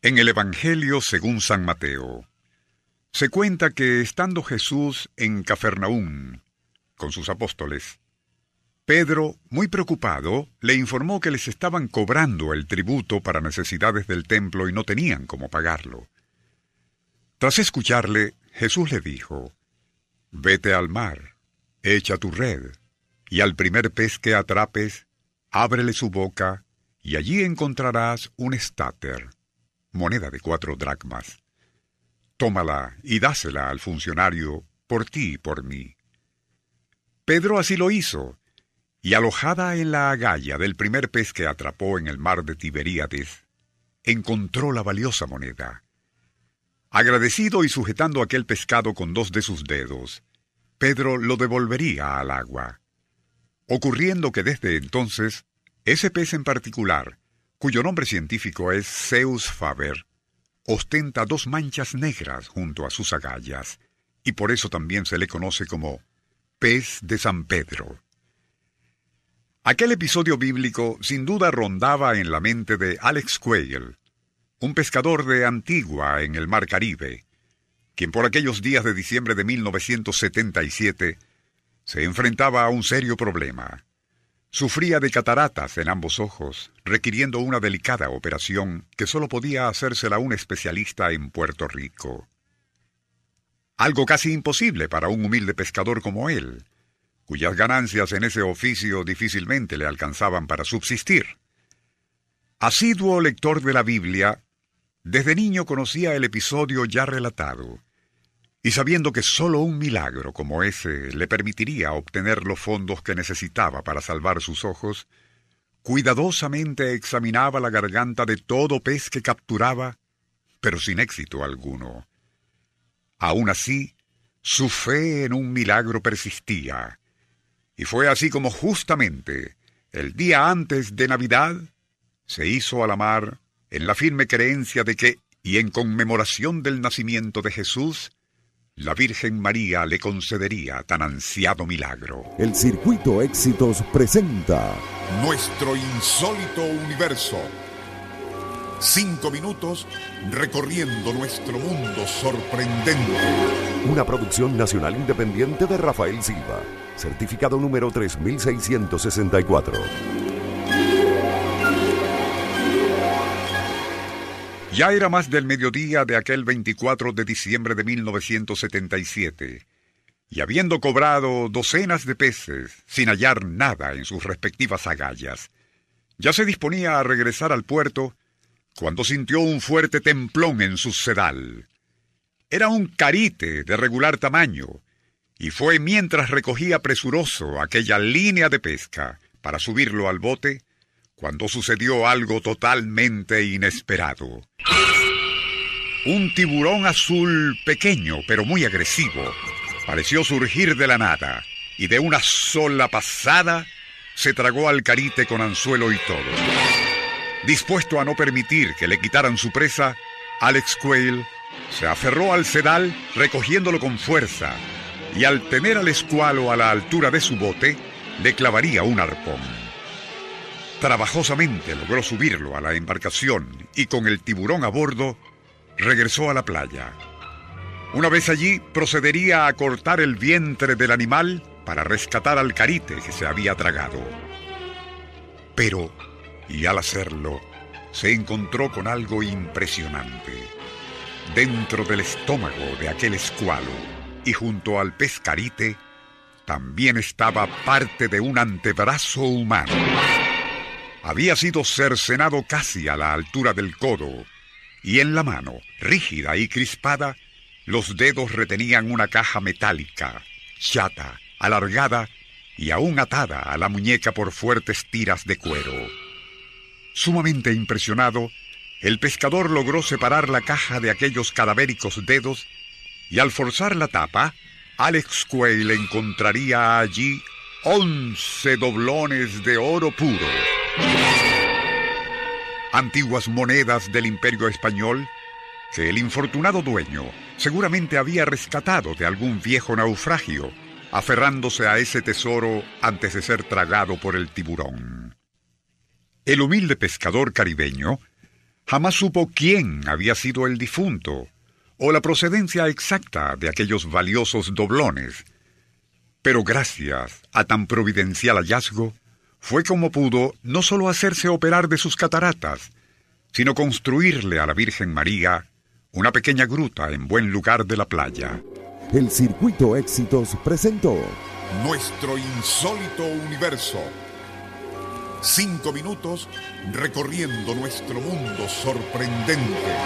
En el Evangelio según San Mateo, se cuenta que estando Jesús en Cafarnaún con sus apóstoles, Pedro, muy preocupado, le informó que les estaban cobrando el tributo para necesidades del templo y no tenían cómo pagarlo. Tras escucharle, Jesús le dijo, Vete al mar, echa tu red, y al primer pez que atrapes, ábrele su boca, y allí encontrarás un estáter moneda de cuatro dracmas. Tómala y dásela al funcionario por ti y por mí. Pedro así lo hizo, y alojada en la agalla del primer pez que atrapó en el mar de Tiberíades, encontró la valiosa moneda. Agradecido y sujetando aquel pescado con dos de sus dedos, Pedro lo devolvería al agua, ocurriendo que desde entonces ese pez en particular cuyo nombre científico es Zeus faber, ostenta dos manchas negras junto a sus agallas, y por eso también se le conoce como pez de San Pedro. Aquel episodio bíblico sin duda rondaba en la mente de Alex Quayle, un pescador de Antigua en el Mar Caribe, quien por aquellos días de diciembre de 1977 se enfrentaba a un serio problema. Sufría de cataratas en ambos ojos, requiriendo una delicada operación que solo podía hacérsela un especialista en Puerto Rico. Algo casi imposible para un humilde pescador como él, cuyas ganancias en ese oficio difícilmente le alcanzaban para subsistir. Asiduo lector de la Biblia, desde niño conocía el episodio ya relatado y sabiendo que sólo un milagro como ese le permitiría obtener los fondos que necesitaba para salvar sus ojos, cuidadosamente examinaba la garganta de todo pez que capturaba, pero sin éxito alguno. Aún así, su fe en un milagro persistía, y fue así como justamente el día antes de Navidad se hizo a la mar en la firme creencia de que, y en conmemoración del nacimiento de Jesús, la Virgen María le concedería tan ansiado milagro. El Circuito Éxitos presenta Nuestro insólito universo. Cinco minutos recorriendo nuestro mundo sorprendente. Una producción nacional independiente de Rafael Silva. Certificado número 3664. Ya era más del mediodía de aquel 24 de diciembre de 1977, y habiendo cobrado docenas de peces sin hallar nada en sus respectivas agallas, ya se disponía a regresar al puerto cuando sintió un fuerte templón en su sedal. Era un carite de regular tamaño, y fue mientras recogía presuroso aquella línea de pesca para subirlo al bote cuando sucedió algo totalmente inesperado. Un tiburón azul pequeño pero muy agresivo pareció surgir de la nada y de una sola pasada se tragó al carite con anzuelo y todo. Dispuesto a no permitir que le quitaran su presa, Alex Quayle se aferró al sedal recogiéndolo con fuerza y al tener al escualo a la altura de su bote, le clavaría un arpón. Trabajosamente logró subirlo a la embarcación y con el tiburón a bordo regresó a la playa. Una vez allí procedería a cortar el vientre del animal para rescatar al carite que se había tragado. Pero, y al hacerlo, se encontró con algo impresionante. Dentro del estómago de aquel escualo y junto al pescarite también estaba parte de un antebrazo humano había sido cercenado casi a la altura del codo, y en la mano, rígida y crispada, los dedos retenían una caja metálica, chata, alargada y aún atada a la muñeca por fuertes tiras de cuero. Sumamente impresionado, el pescador logró separar la caja de aquellos cadavéricos dedos y al forzar la tapa, Alex Quayle encontraría allí once doblones de oro puro. Antiguas monedas del imperio español que el infortunado dueño seguramente había rescatado de algún viejo naufragio, aferrándose a ese tesoro antes de ser tragado por el tiburón. El humilde pescador caribeño jamás supo quién había sido el difunto o la procedencia exacta de aquellos valiosos doblones, pero gracias a tan providencial hallazgo, fue como pudo no solo hacerse operar de sus cataratas, sino construirle a la Virgen María una pequeña gruta en buen lugar de la playa. El Circuito Éxitos presentó Nuestro insólito universo. Cinco minutos recorriendo nuestro mundo sorprendente.